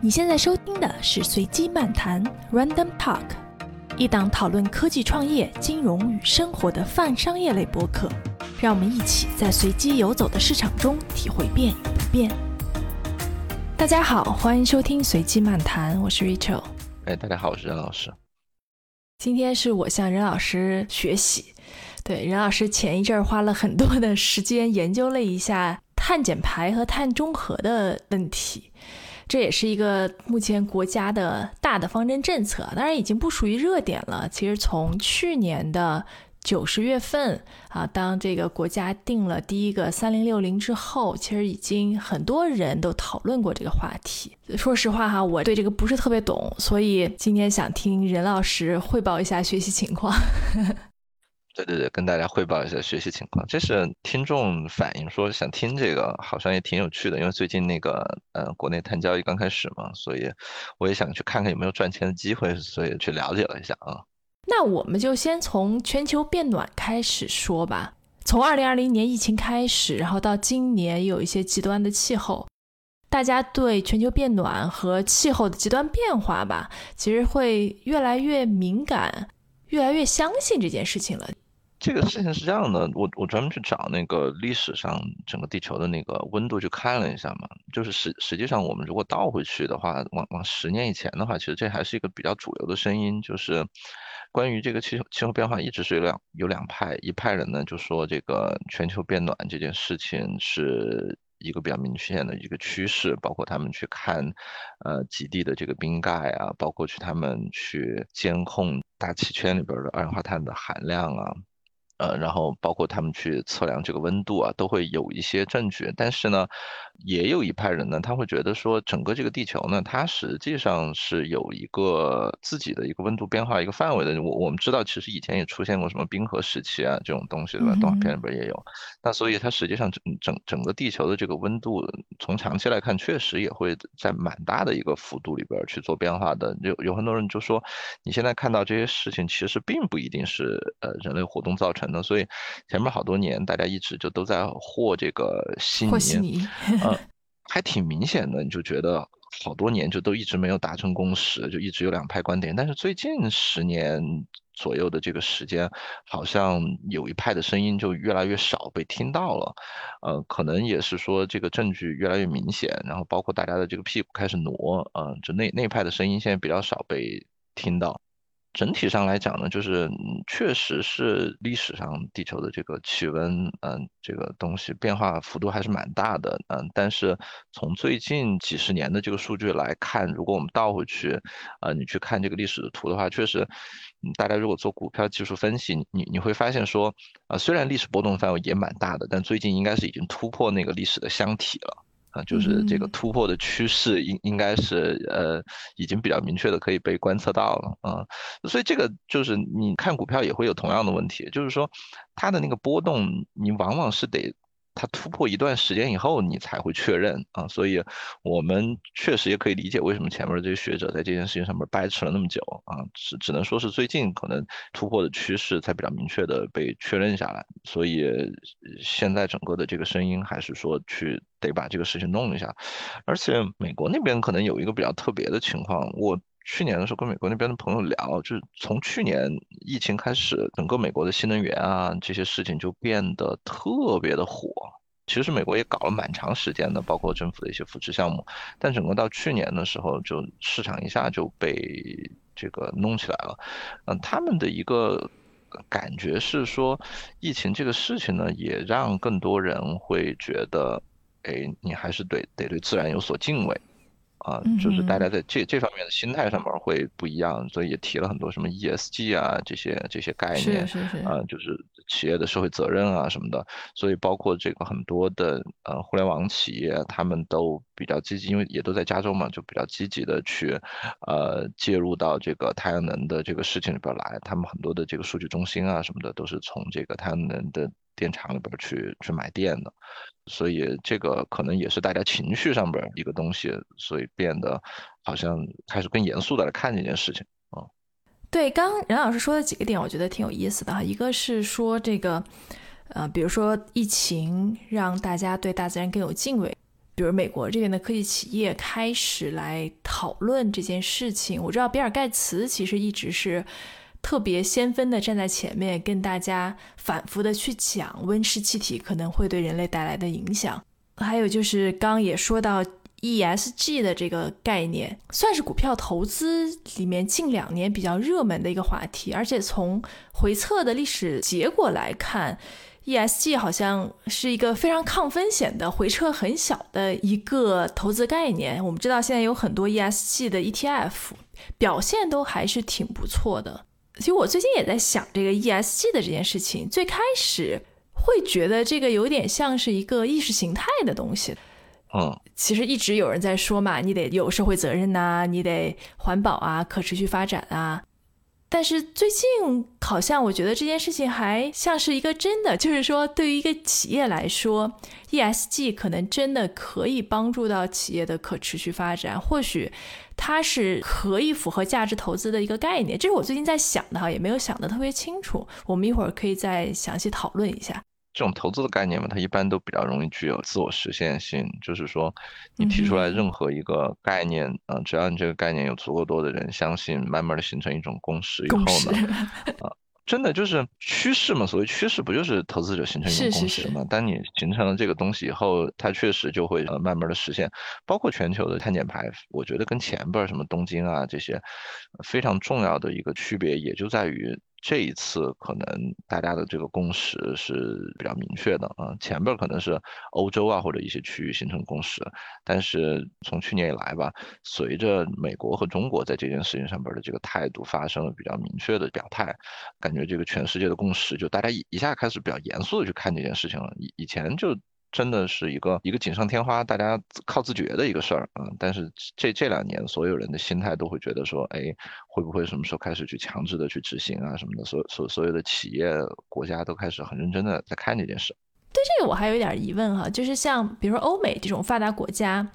你现在收听的是随机漫谈 （Random Talk），一档讨论科技创业、金融与生活的泛商业类播客。让我们一起在随机游走的市场中体会变与不变。大家好，欢迎收听随机漫谈，我是 Rachel。哎，大家好，我是任老师。今天是我向任老师学习。对，任老师前一阵儿花了很多的时间研究了一下碳减排和碳中和的问题。这也是一个目前国家的大的方针政策，当然已经不属于热点了。其实从去年的九十月份啊，当这个国家定了第一个三零六零之后，其实已经很多人都讨论过这个话题。说实话哈，我对这个不是特别懂，所以今天想听任老师汇报一下学习情况。对对对，跟大家汇报一下学习情况。这是听众反映说想听这个，好像也挺有趣的。因为最近那个呃，国内碳交易刚开始嘛，所以我也想去看看有没有赚钱的机会，所以去了解了一下啊。那我们就先从全球变暖开始说吧。从二零二零年疫情开始，然后到今年有一些极端的气候，大家对全球变暖和气候的极端变化吧，其实会越来越敏感，越来越相信这件事情了。这个事情是这样的，我我专门去找那个历史上整个地球的那个温度去看了一下嘛，就是实实际上我们如果倒回去的话，往往十年以前的话，其实这还是一个比较主流的声音，就是关于这个气候气候变化一直是有两有两派，一派人呢就说这个全球变暖这件事情是一个比较明显的一个趋势，包括他们去看呃极地的这个冰盖啊，包括去他们去监控大气圈里边的二氧化碳的含量啊。呃，然后包括他们去测量这个温度啊，都会有一些证据。但是呢，也有一派人呢，他会觉得说，整个这个地球呢，它实际上是有一个自己的一个温度变化一个范围的。我我们知道，其实以前也出现过什么冰河时期啊这种东西，对吧？动画片里边也有。那所以它实际上整整整个地球的这个温度，从长期来看，确实也会在蛮大的一个幅度里边去做变化的。有有很多人就说，你现在看到这些事情，其实并不一定是呃人类活动造成。那所以前面好多年，大家一直就都在和这个悉尼，呃，还挺明显的，你就觉得好多年就都一直没有达成共识，就一直有两派观点。但是最近十年左右的这个时间，好像有一派的声音就越来越少被听到了，呃，可能也是说这个证据越来越明显，然后包括大家的这个屁股开始挪，嗯，就那那派的声音现在比较少被听到。整体上来讲呢，就是确实是历史上地球的这个气温，嗯，这个东西变化幅度还是蛮大的，嗯，但是从最近几十年的这个数据来看，如果我们倒回去，呃，你去看这个历史的图的话，确实，大家如果做股票技术分析，你你会发现说，啊，虽然历史波动范围也蛮大的，但最近应该是已经突破那个历史的箱体了。啊，就是这个突破的趋势应应该是呃已经比较明确的可以被观测到了啊，所以这个就是你看股票也会有同样的问题，就是说它的那个波动，你往往是得。它突破一段时间以后，你才会确认啊，所以我们确实也可以理解为什么前面这些学者在这件事情上面掰扯了那么久啊，只只能说是最近可能突破的趋势才比较明确的被确认下来，所以现在整个的这个声音还是说去得把这个事情弄一下，而且美国那边可能有一个比较特别的情况，我。去年的时候跟美国那边的朋友聊，就是从去年疫情开始，整个美国的新能源啊这些事情就变得特别的火。其实美国也搞了蛮长时间的，包括政府的一些扶持项目，但整个到去年的时候，就市场一下就被这个弄起来了。嗯，他们的一个感觉是说，疫情这个事情呢，也让更多人会觉得，哎，你还是得得对自然有所敬畏。啊，就是大家在这这方面的心态上面会不一样，所以也提了很多什么 ESG 啊这些这些概念，是是。是，啊，就是企业的社会责任啊什么的，所以包括这个很多的呃互联网企业，他们都比较积极，因为也都在加州嘛，就比较积极的去呃介入到这个太阳能的这个事情里边来，他们很多的这个数据中心啊什么的，都是从这个太阳能的电厂里边去去买电的。所以这个可能也是大家情绪上边一个东西，所以变得好像开始更严肃的来看这件事情啊。对，刚任老师说的几个点，我觉得挺有意思的哈。一个是说这个，呃，比如说疫情让大家对大自然更有敬畏，比如美国这边的科技企业开始来讨论这件事情。我知道比尔盖茨其实一直是特别先锋的站在前面，跟大家反复的去讲温室气体可能会对人类带来的影响。还有就是刚也说到 ESG 的这个概念，算是股票投资里面近两年比较热门的一个话题，而且从回测的历史结果来看。ESG 好像是一个非常抗风险的、回撤很小的一个投资概念。我们知道现在有很多 ESG 的 ETF 表现都还是挺不错的。其实我最近也在想这个 ESG 的这件事情。最开始会觉得这个有点像是一个意识形态的东西。嗯，其实一直有人在说嘛，你得有社会责任呐，你得环保啊，可持续发展啊。但是最近好像我觉得这件事情还像是一个真的，就是说对于一个企业来说，ESG 可能真的可以帮助到企业的可持续发展，或许它是可以符合价值投资的一个概念。这是我最近在想的哈，也没有想的特别清楚，我们一会儿可以再详细讨论一下。这种投资的概念嘛，它一般都比较容易具有自我实现性。就是说，你提出来任何一个概念，嗯，只要你这个概念有足够多的人相信，慢慢的形成一种共识以后呢，啊，真的就是趋势嘛。所谓趋势，不就是投资者形成一种共识嘛？当你形成了这个东西以后，它确实就会呃慢慢的实现。包括全球的碳减排，我觉得跟前边什么东京啊这些非常重要的一个区别，也就在于。这一次可能大家的这个共识是比较明确的啊，前边可能是欧洲啊或者一些区域形成共识，但是从去年以来吧，随着美国和中国在这件事情上边的这个态度发生了比较明确的表态，感觉这个全世界的共识就大家一一下开始比较严肃的去看这件事情了，以以前就。真的是一个一个锦上添花，大家靠自觉的一个事儿啊。但是这这两年，所有人的心态都会觉得说，哎，会不会什么时候开始去强制的去执行啊什么的？所所所有的企业国家都开始很认真的在看这件事。对这个我还有一点疑问哈，就是像比如说欧美这种发达国家，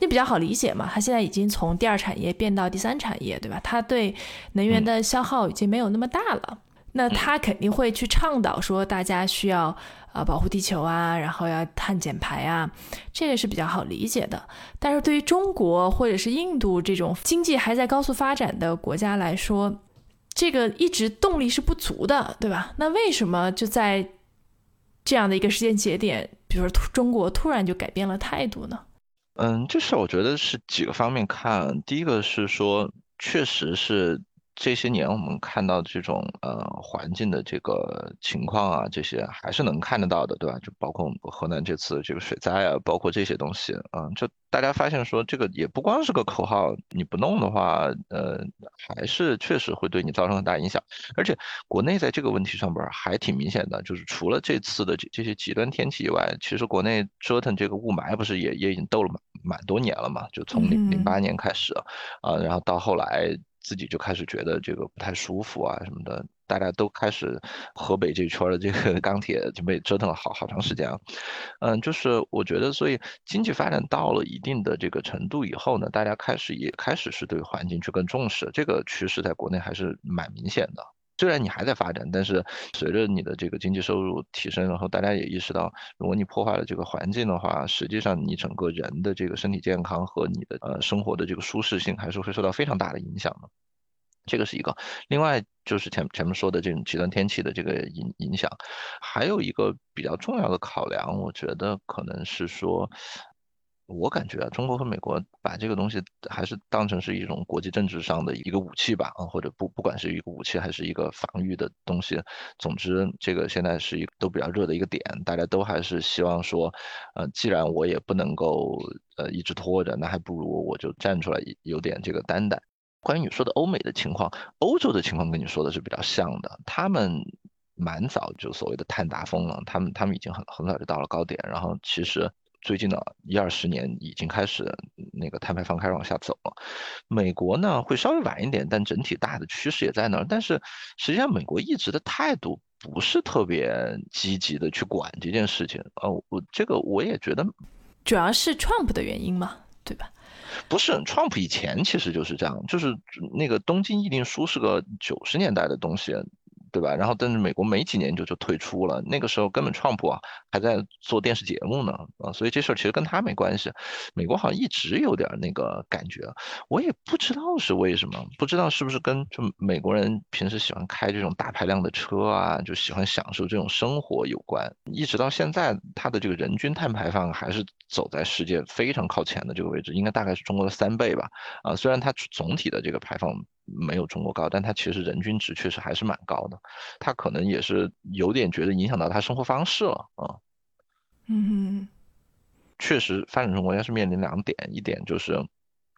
那比较好理解嘛，它现在已经从第二产业变到第三产业，对吧？它对能源的消耗已经没有那么大了。那他肯定会去倡导说，大家需要啊保护地球啊，然后要碳减排啊，这个是比较好理解的。但是对于中国或者是印度这种经济还在高速发展的国家来说，这个一直动力是不足的，对吧？那为什么就在这样的一个时间节点，比如说中国突然就改变了态度呢？嗯，这事我觉得是几个方面看。第一个是说，确实是。这些年我们看到这种呃环境的这个情况啊，这些还是能看得到的，对吧？就包括我们河南这次这个水灾啊，包括这些东西啊，就大家发现说这个也不光是个口号，你不弄的话，呃，还是确实会对你造成很大影响。而且国内在这个问题上边还挺明显的，就是除了这次的这这些极端天气以外，其实国内折腾这个雾霾不是也也已经斗了蛮蛮多年了嘛？就从零零八年开始啊，然后到后来。自己就开始觉得这个不太舒服啊什么的，大家都开始河北这圈的这个 钢铁就被折腾了好好长时间啊。嗯，就是我觉得，所以经济发展到了一定的这个程度以后呢，大家开始也开始是对环境去更重视，这个趋势在国内还是蛮明显的。虽然你还在发展，但是随着你的这个经济收入提升，然后大家也意识到，如果你破坏了这个环境的话，实际上你整个人的这个身体健康和你的呃生活的这个舒适性还是会受到非常大的影响的。这个是一个。另外就是前前面说的这种极端天气的这个影影响，还有一个比较重要的考量，我觉得可能是说。我感觉啊，中国和美国把这个东西还是当成是一种国际政治上的一个武器吧，啊，或者不不管是一个武器还是一个防御的东西，总之这个现在是一都比较热的一个点，大家都还是希望说，呃，既然我也不能够呃一直拖着，那还不如我就站出来，有点这个担当。关于你说的欧美的情况，欧洲的情况跟你说的是比较像的，他们蛮早就所谓的碳达峰了，他们他们已经很很早就到了高点，然后其实。最近的一二十年已经开始那个碳排放开始往下走了，美国呢会稍微晚一点，但整体大的趋势也在那儿。但是实际上美国一直的态度不是特别积极的去管这件事情。呃，我这个我也觉得，主要是 Trump 的原因嘛，对吧？不是，Trump 以前其实就是这样，就是那个东京议定书是个九十年代的东西。对吧？然后但是美国没几年就就退出了，那个时候根本川普啊还在做电视节目呢啊，所以这事儿其实跟他没关系。美国好像一直有点那个感觉，我也不知道是为什么，不知道是不是跟就美国人平时喜欢开这种大排量的车啊，就喜欢享受这种生活有关。一直到现在，它的这个人均碳排放还是走在世界非常靠前的这个位置，应该大概是中国的三倍吧啊，虽然它总体的这个排放。没有中国高，但它其实人均值确实还是蛮高的，他可能也是有点觉得影响到他生活方式了啊。嗯，确实，发展中国家是面临两点，一点就是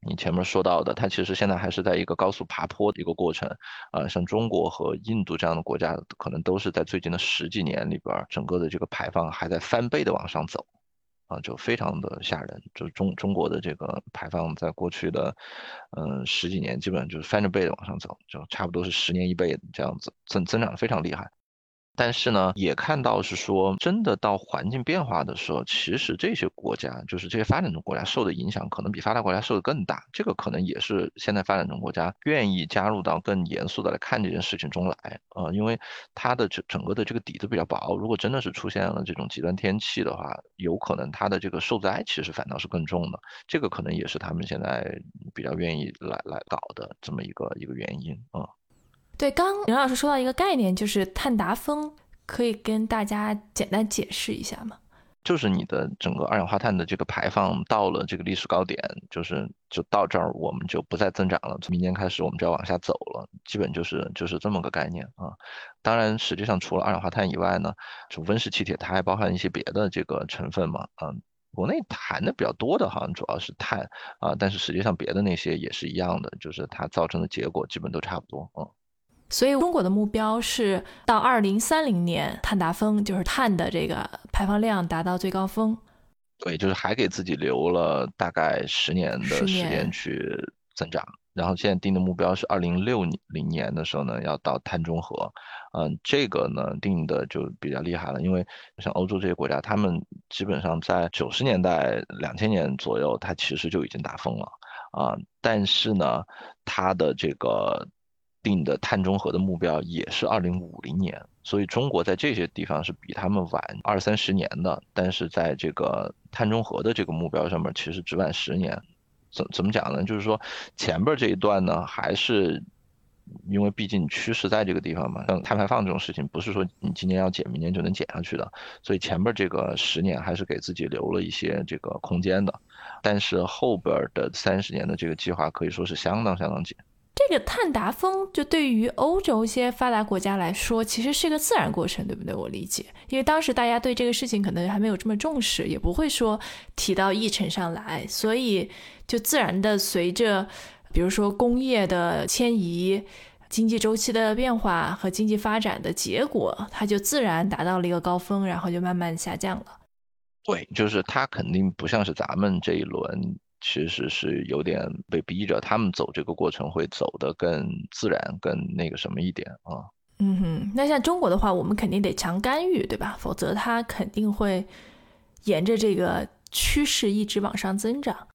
你前面说到的，它其实现在还是在一个高速爬坡的一个过程啊，像中国和印度这样的国家，可能都是在最近的十几年里边，整个的这个排放还在翻倍的往上走。啊，就非常的吓人，就中中国的这个排放，在过去的，嗯十几年，基本上就是翻着倍的往上走，就差不多是十年一倍这样子，增增长的非常厉害。但是呢，也看到是说，真的到环境变化的时候，其实这些国家，就是这些发展中国家受的影响，可能比发达国家受的更大。这个可能也是现在发展中国家愿意加入到更严肃的来看这件事情中来啊，因为它的整整个的这个底子比较薄。如果真的是出现了这种极端天气的话，有可能它的这个受灾其实反倒是更重的。这个可能也是他们现在比较愿意来来搞的这么一个一个原因啊。对，刚刘老师说到一个概念，就是碳达峰，可以跟大家简单解释一下吗？就是你的整个二氧化碳的这个排放到了这个历史高点，就是就到这儿，我们就不再增长了。从明年开始，我们就要往下走了，基本就是就是这么个概念啊。当然，实际上除了二氧化碳以外呢，就温室气体它还包含一些别的这个成分嘛。嗯，国内谈的比较多的，好像主要是碳啊，但是实际上别的那些也是一样的，就是它造成的结果基本都差不多嗯。所以中国的目标是到二零三零年碳达峰，就是碳的这个排放量达到最高峰。对，就是还给自己留了大概十年的时间去增长。然后现在定的目标是二零六零年的时候呢，要到碳中和。嗯，这个呢定的就比较厉害了，因为像欧洲这些国家，他们基本上在九十年代、两千年左右，它其实就已经达峰了啊。但是呢，它的这个定的碳中和的目标也是二零五零年，所以中国在这些地方是比他们晚二三十年的，但是在这个碳中和的这个目标上面，其实只晚十年。怎怎么讲呢？就是说前边这一段呢，还是因为毕竟趋势在这个地方嘛，像碳排放这种事情，不是说你今年要减，明年就能减下去的，所以前边这个十年还是给自己留了一些这个空间的，但是后边的三十年的这个计划可以说是相当相当紧。这个碳达峰就对于欧洲一些发达国家来说，其实是一个自然过程，对不对？我理解，因为当时大家对这个事情可能还没有这么重视，也不会说提到议程上来，所以就自然的随着，比如说工业的迁移、经济周期的变化和经济发展的结果，它就自然达到了一个高峰，然后就慢慢下降了。对，就是它肯定不像是咱们这一轮。其实是有点被逼着，他们走这个过程会走得更自然、更那个什么一点啊。嗯哼，那像中国的话，我们肯定得强干预，对吧？否则它肯定会沿着这个趋势一直往上增长。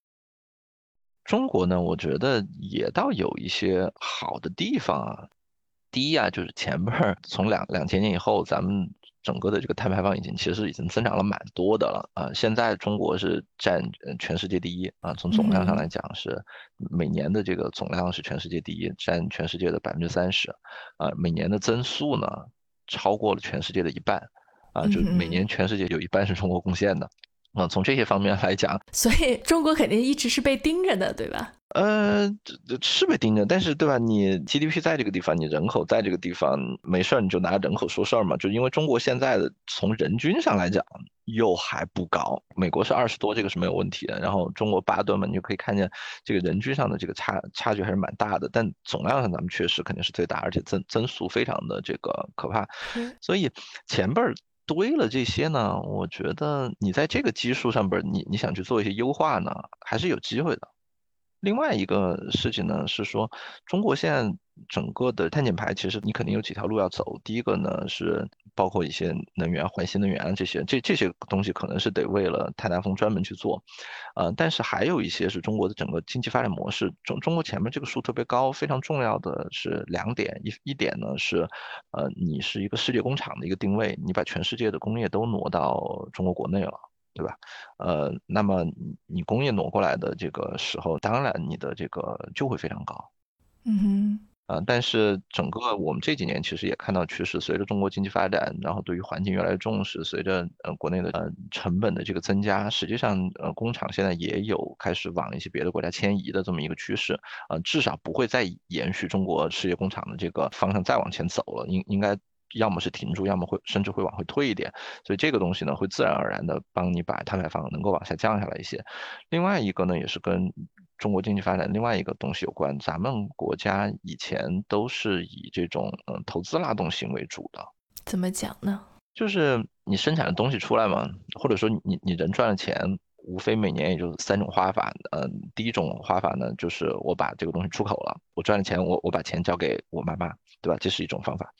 中国呢，我觉得也倒有一些好的地方啊。第一啊，就是前边从两两千年以后，咱们。整个的这个碳排放已经其实已经增长了蛮多的了。啊！现在中国是占全世界第一啊，从总量上来讲是每年的这个总量是全世界第一，占全世界的百分之三十。啊，每年的增速呢超过了全世界的一半。啊，就每年全世界有一半是中国贡献的啊。从这些方面来讲，所以中国肯定一直是被盯着的，对吧？呃，这是被盯着，但是对吧？你 GDP 在这个地方，你人口在这个地方，没事儿你就拿人口说事儿嘛。就因为中国现在的从人均上来讲又还不高，美国是二十多，这个是没有问题的。然后中国八吨嘛，你就可以看见这个人均上的这个差差距还是蛮大的。但总量上咱们确实肯定是最大，而且增增速非常的这个可怕。所以前辈儿堆了这些呢，我觉得你在这个基数上边，你你想去做一些优化呢，还是有机会的。另外一个事情呢是说，中国现在整个的碳减排，其实你肯定有几条路要走。第一个呢是包括一些能源、换新能源这些，这这些东西可能是得为了碳达峰专门去做。呃，但是还有一些是中国的整个经济发展模式。中中国前面这个数特别高，非常重要的是两点，一一点呢是，呃，你是一个世界工厂的一个定位，你把全世界的工业都挪到中国国内了。对吧？呃，那么你工业挪过来的这个时候，当然你的这个就会非常高。嗯哼。呃，但是整个我们这几年其实也看到趋势，随着中国经济发展，然后对于环境越来越重视，随着呃国内的呃成本的这个增加，实际上呃工厂现在也有开始往一些别的国家迁移的这么一个趋势。呃，至少不会再延续中国世界工厂的这个方向再往前走了，应应该。要么是停住，要么会甚至会往回退一点，所以这个东西呢，会自然而然的帮你把碳排放能够往下降下来一些。另外一个呢，也是跟中国经济发展另外一个东西有关。咱们国家以前都是以这种嗯投资拉动型为主的。怎么讲呢？就是你生产的东西出来嘛，或者说你你人赚了钱，无非每年也就三种花法。嗯，第一种花法呢，就是我把这个东西出口了，我赚了钱，我我把钱交给我妈妈，对吧？这是一种方法。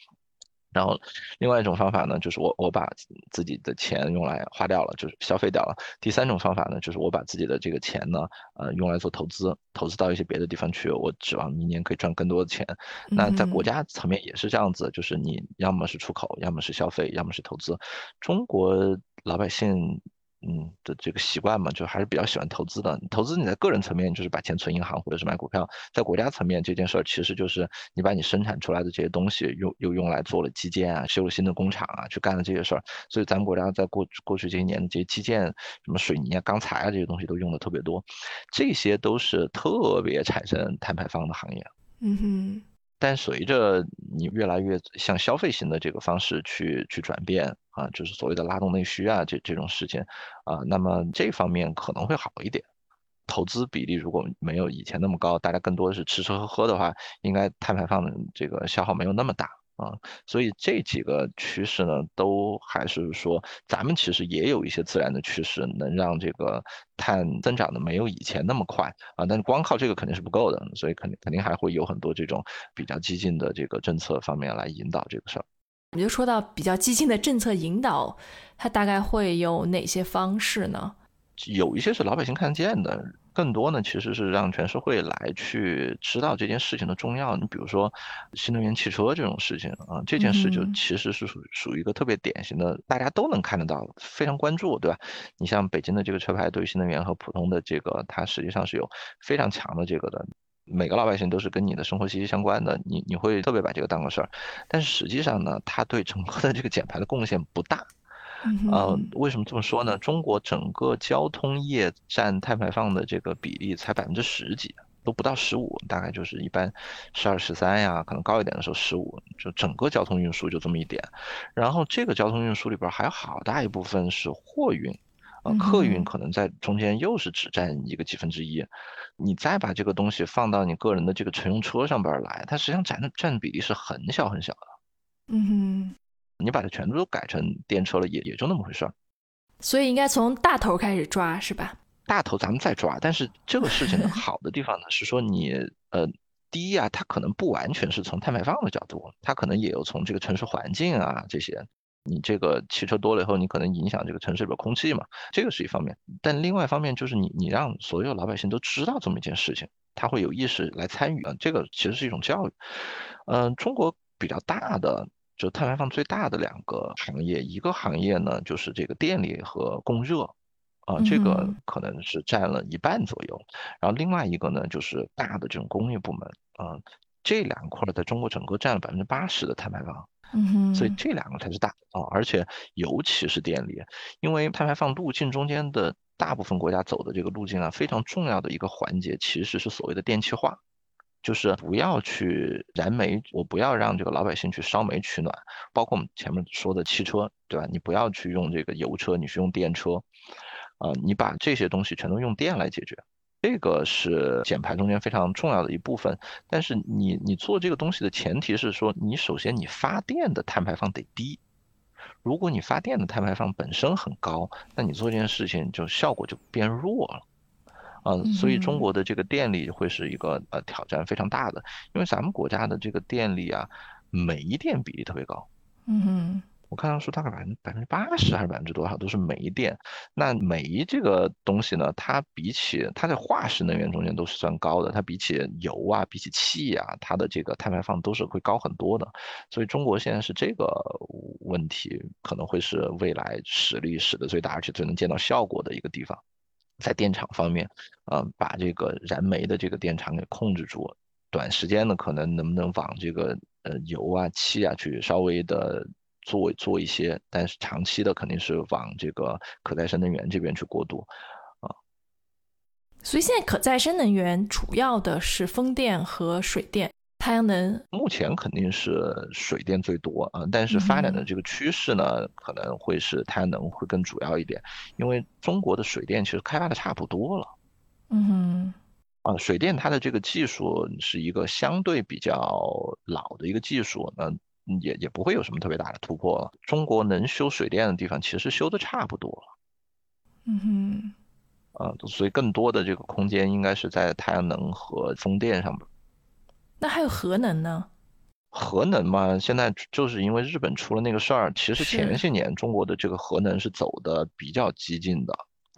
然后，另外一种方法呢，就是我我把自己的钱用来花掉了，就是消费掉了。第三种方法呢，就是我把自己的这个钱呢，呃，用来做投资，投资到一些别的地方去，我指望明年可以赚更多的钱。那在国家层面也是这样子，就是你要么是出口，要么是消费，要么是投资。中国老百姓。嗯的这个习惯嘛，就还是比较喜欢投资的。投资你在个人层面就是把钱存银行或者是买股票，在国家层面这件事儿其实就是你把你生产出来的这些东西用又用来做了基建啊，修了新的工厂啊，去干了这些事儿。所以咱们国家在过过去这些年这些基建，什么水泥啊、钢材啊这些东西都用的特别多，这些都是特别产生碳排放的行业。嗯哼。但随着你越来越向消费型的这个方式去去转变啊，就是所谓的拉动内需啊，这这种事情啊，那么这方面可能会好一点。投资比例如果没有以前那么高，大家更多的是吃吃喝喝的话，应该碳排放的这个消耗没有那么大。啊，所以这几个趋势呢，都还是说，咱们其实也有一些自然的趋势，能让这个碳增长的没有以前那么快啊。但是光靠这个肯定是不够的，所以肯定肯定还会有很多这种比较激进的这个政策方面来引导这个事儿。你就说到比较激进的政策引导，它大概会有哪些方式呢？有一些是老百姓看得见的。更多呢，其实是让全社会来去知道这件事情的重要。你比如说新能源汽车这种事情啊，这件事就其实是属属于一个特别典型的，大家都能看得到，非常关注，对吧？你像北京的这个车牌，对于新能源和普通的这个，它实际上是有非常强的这个的，每个老百姓都是跟你的生活息息相关的，你你会特别把这个当个事儿。但是实际上呢，它对整个的这个减排的贡献不大。呃，为什么这么说呢？中国整个交通业占碳排放的这个比例才百分之十几，都不到十五，大概就是一般十二十三呀，可能高一点的时候十五，就整个交通运输就这么一点。然后这个交通运输里边还有好大一部分是货运，呃，客运可能在中间又是只占一个几分之一。你再把这个东西放到你个人的这个乘用车上边来，它实际上占的占比例是很小很小的。嗯哼。你把它全都改成电车了，也也就那么回事儿。所以应该从大头开始抓，是吧？大头咱们再抓。但是这个事情的 好的地方呢，是说你呃，第一啊，它可能不完全是从碳排放的角度，它可能也有从这个城市环境啊这些。你这个汽车多了以后，你可能影响这个城市里边空气嘛，这个是一方面。但另外一方面就是你你让所有老百姓都知道这么一件事情，他会有意识来参与啊，这个其实是一种教育。嗯，中国比较大的。就碳排放最大的两个行业，一个行业呢就是这个电力和供热，啊，这个可能是占了一半左右。然后另外一个呢就是大的这种工业部门，啊，这两块在中国整个占了百分之八十的碳排放。嗯所以这两个才是大啊，而且尤其是电力，因为碳排放路径中间的大部分国家走的这个路径啊，非常重要的一个环节其实是所谓的电气化。就是不要去燃煤，我不要让这个老百姓去烧煤取暖，包括我们前面说的汽车，对吧？你不要去用这个油车，你去用电车，啊，你把这些东西全都用电来解决，这个是减排中间非常重要的一部分。但是你你做这个东西的前提是说，你首先你发电的碳排放得低，如果你发电的碳排放本身很高，那你做这件事情就效果就变弱了。啊，所以中国的这个电力会是一个呃挑战非常大的，因为咱们国家的这个电力啊，煤电比例特别高。嗯哼。我看到说大概百分百分之八十还是百分之多少都是煤电，那煤这个东西呢，它比起它在化石能源中间都是算高的，它比起油啊，比起气啊，它的这个碳排放都是会高很多的。所以中国现在是这个问题可能会是未来实力使得最大，而且最能见到效果的一个地方。在电厂方面，嗯，把这个燃煤的这个电厂给控制住，短时间呢可能能不能往这个呃油啊、气啊去稍微的。做做一些，但是长期的肯定是往这个可再生能源这边去过渡，啊。所以现在可再生能源主要的是风电和水电，太阳能目前肯定是水电最多啊，但是发展的这个趋势呢，可能会是太阳能会更主要一点，因为中国的水电其实开发的差不多了，嗯哼，啊，水电它的这个技术是一个相对比较老的一个技术，那。也也不会有什么特别大的突破了。中国能修水电的地方，其实修的差不多了。嗯哼，啊，所以更多的这个空间应该是在太阳能和风电上面。那还有核能呢？核能嘛，现在就是因为日本出了那个事儿，其实前些年中国的这个核能是走的比较激进的。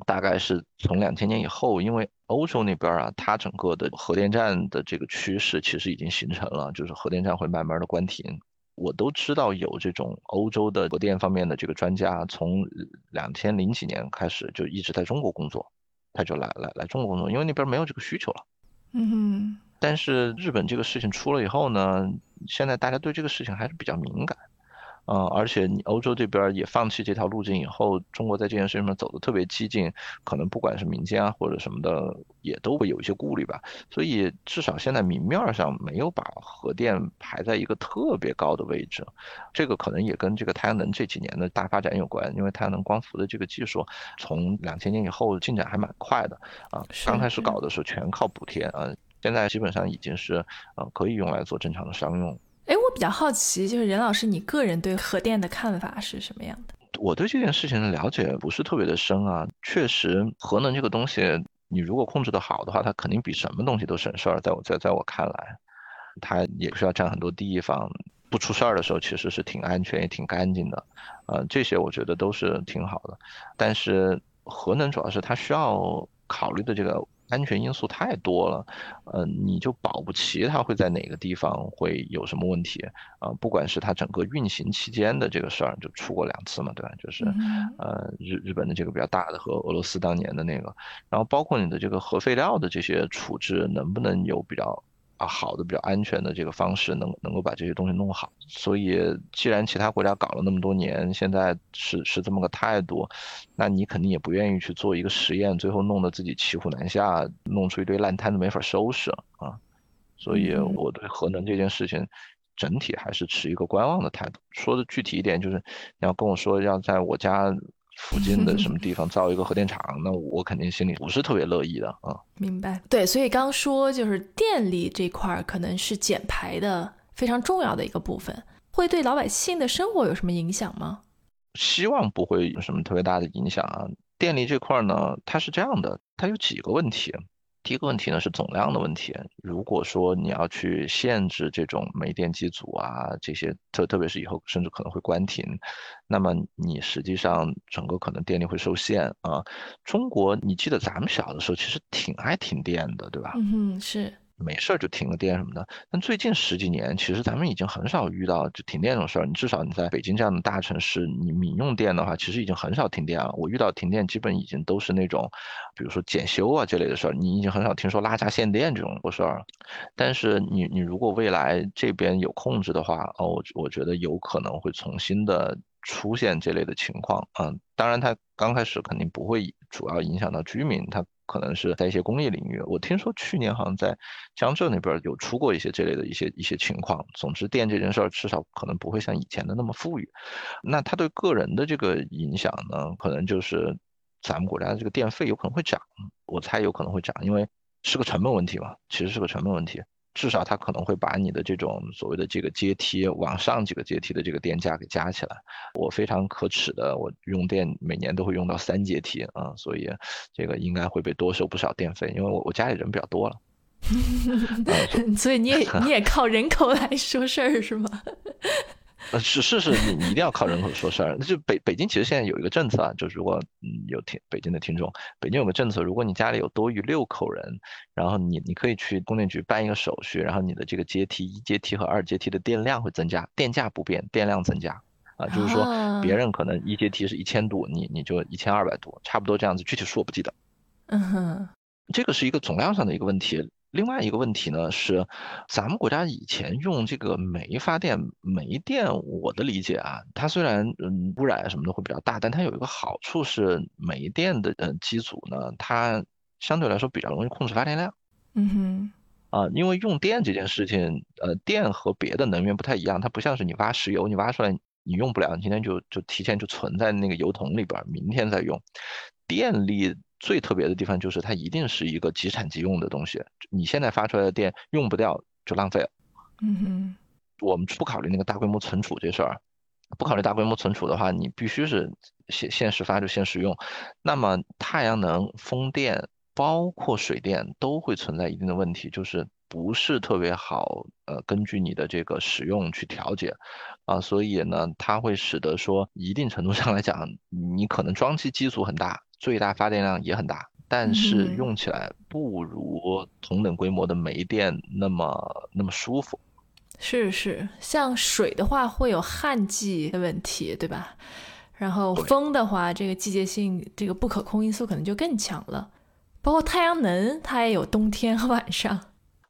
大概是从两千年以后，因为欧洲那边啊，它整个的核电站的这个趋势其实已经形成了，就是核电站会慢慢的关停。我都知道有这种欧洲的核电方面的这个专家，从两千零几年开始就一直在中国工作，他就来来来中国工作，因为那边没有这个需求了。嗯哼。但是日本这个事情出了以后呢，现在大家对这个事情还是比较敏感。嗯，而且你欧洲这边也放弃这条路径以后，中国在这件事情上走的特别激进，可能不管是民间啊或者什么的，也都会有一些顾虑吧。所以至少现在明面上没有把核电排在一个特别高的位置，这个可能也跟这个太阳能这几年的大发展有关，因为太阳能光伏的这个技术从两千年以后进展还蛮快的啊。刚开始搞的时候全靠补贴啊，现在基本上已经是呃可以用来做正常的商用。哎，我比较好奇，就是任老师，你个人对核电的看法是什么样的？我对这件事情的了解不是特别的深啊。确实，核能这个东西，你如果控制的好的话，它肯定比什么东西都省事儿。在我在在我看来，它也不需要占很多地方，不出事儿的时候其实是挺安全也挺干净的。呃，这些我觉得都是挺好的。但是核能主要是它需要考虑的这个。安全因素太多了，呃，你就保不齐它会在哪个地方会有什么问题啊？不管是它整个运行期间的这个事儿，就出过两次嘛，对吧？就是呃日日本的这个比较大的和俄罗斯当年的那个，然后包括你的这个核废料的这些处置能不能有比较。啊，好的，比较安全的这个方式，能能够把这些东西弄好。所以，既然其他国家搞了那么多年，现在是是这么个态度，那你肯定也不愿意去做一个实验，最后弄得自己骑虎难下，弄出一堆烂摊子没法收拾啊。所以，我对核能这件事情，整体还是持一个观望的态度。说的具体一点，就是你要跟我说要在我家。附近的什么 地方造一个核电厂，那我肯定心里不是特别乐意的啊。明白，对，所以刚说就是电力这块儿可能是减排的非常重要的一个部分，会对老百姓的生活有什么影响吗？希望不会有什么特别大的影响啊。电力这块呢，它是这样的，它有几个问题。第一个问题呢是总量的问题。如果说你要去限制这种煤电机组啊，这些特特别是以后甚至可能会关停，那么你实际上整个可能电力会受限啊。中国，你记得咱们小的时候其实挺爱停电的，对吧？嗯，是。没事儿就停个电什么的，但最近十几年，其实咱们已经很少遇到就停电这种事儿。你至少你在北京这样的大城市，你民用电的话，其实已经很少停电了。我遇到停电，基本已经都是那种，比如说检修啊这类的事儿，你已经很少听说拉闸限电这种事儿。但是你你如果未来这边有控制的话，哦，我我觉得有可能会重新的出现这类的情况。嗯，当然它刚开始肯定不会主要影响到居民，它。可能是在一些工业领域，我听说去年好像在江浙那边有出过一些这类的一些一些情况。总之，电这件事儿至少可能不会像以前的那么富裕。那它对个人的这个影响呢，可能就是咱们国家的这个电费有可能会涨，我猜有可能会涨，因为是个成本问题嘛，其实是个成本问题。至少它可能会把你的这种所谓的这个阶梯往上几个阶梯的这个电价给加起来。我非常可耻的，我用电每年都会用到三阶梯啊，所以这个应该会被多收不少电费，因为我我家里人比较多了。所以你也 你也靠人口来说事儿是吗？呃，是是是，你你一定要靠人口说事儿。那就北北京其实现在有一个政策啊，就是如果嗯有听北京的听众，北京有个政策，如果你家里有多于六口人，然后你你可以去供电局办一个手续，然后你的这个阶梯一阶梯和二阶梯的电量会增加，电价不变，电量增加啊，就是说别人可能一阶梯是一千度，你你就一千二百度，差不多这样子，具体数我不记得。嗯哼，这个是一个总量上的一个问题。另外一个问题呢是，咱们国家以前用这个煤发电，煤电我的理解啊，它虽然嗯污染什么的会比较大，但它有一个好处是煤电的呃机组呢，它相对来说比较容易控制发电量。嗯哼，啊，因为用电这件事情，呃，电和别的能源不太一样，它不像是你挖石油，你挖出来你用不了，你今天就就提前就存在那个油桶里边，明天再用。电力。最特别的地方就是它一定是一个即产即用的东西，你现在发出来的电用不掉就浪费了。嗯哼，我们不考虑那个大规模存储这事儿，不考虑大规模存储的话，你必须是现现时发就现时用。那么太阳能、风电，包括水电都会存在一定的问题，就是不是特别好，呃，根据你的这个使用去调节，啊，所以呢，它会使得说一定程度上来讲，你可能装机机组很大。最大发电量也很大，但是用起来不如同等规模的煤电那么那么舒服。是是，像水的话会有旱季的问题，对吧？然后风的话，这个季节性这个不可控因素可能就更强了。包括太阳能，它也有冬天和晚上。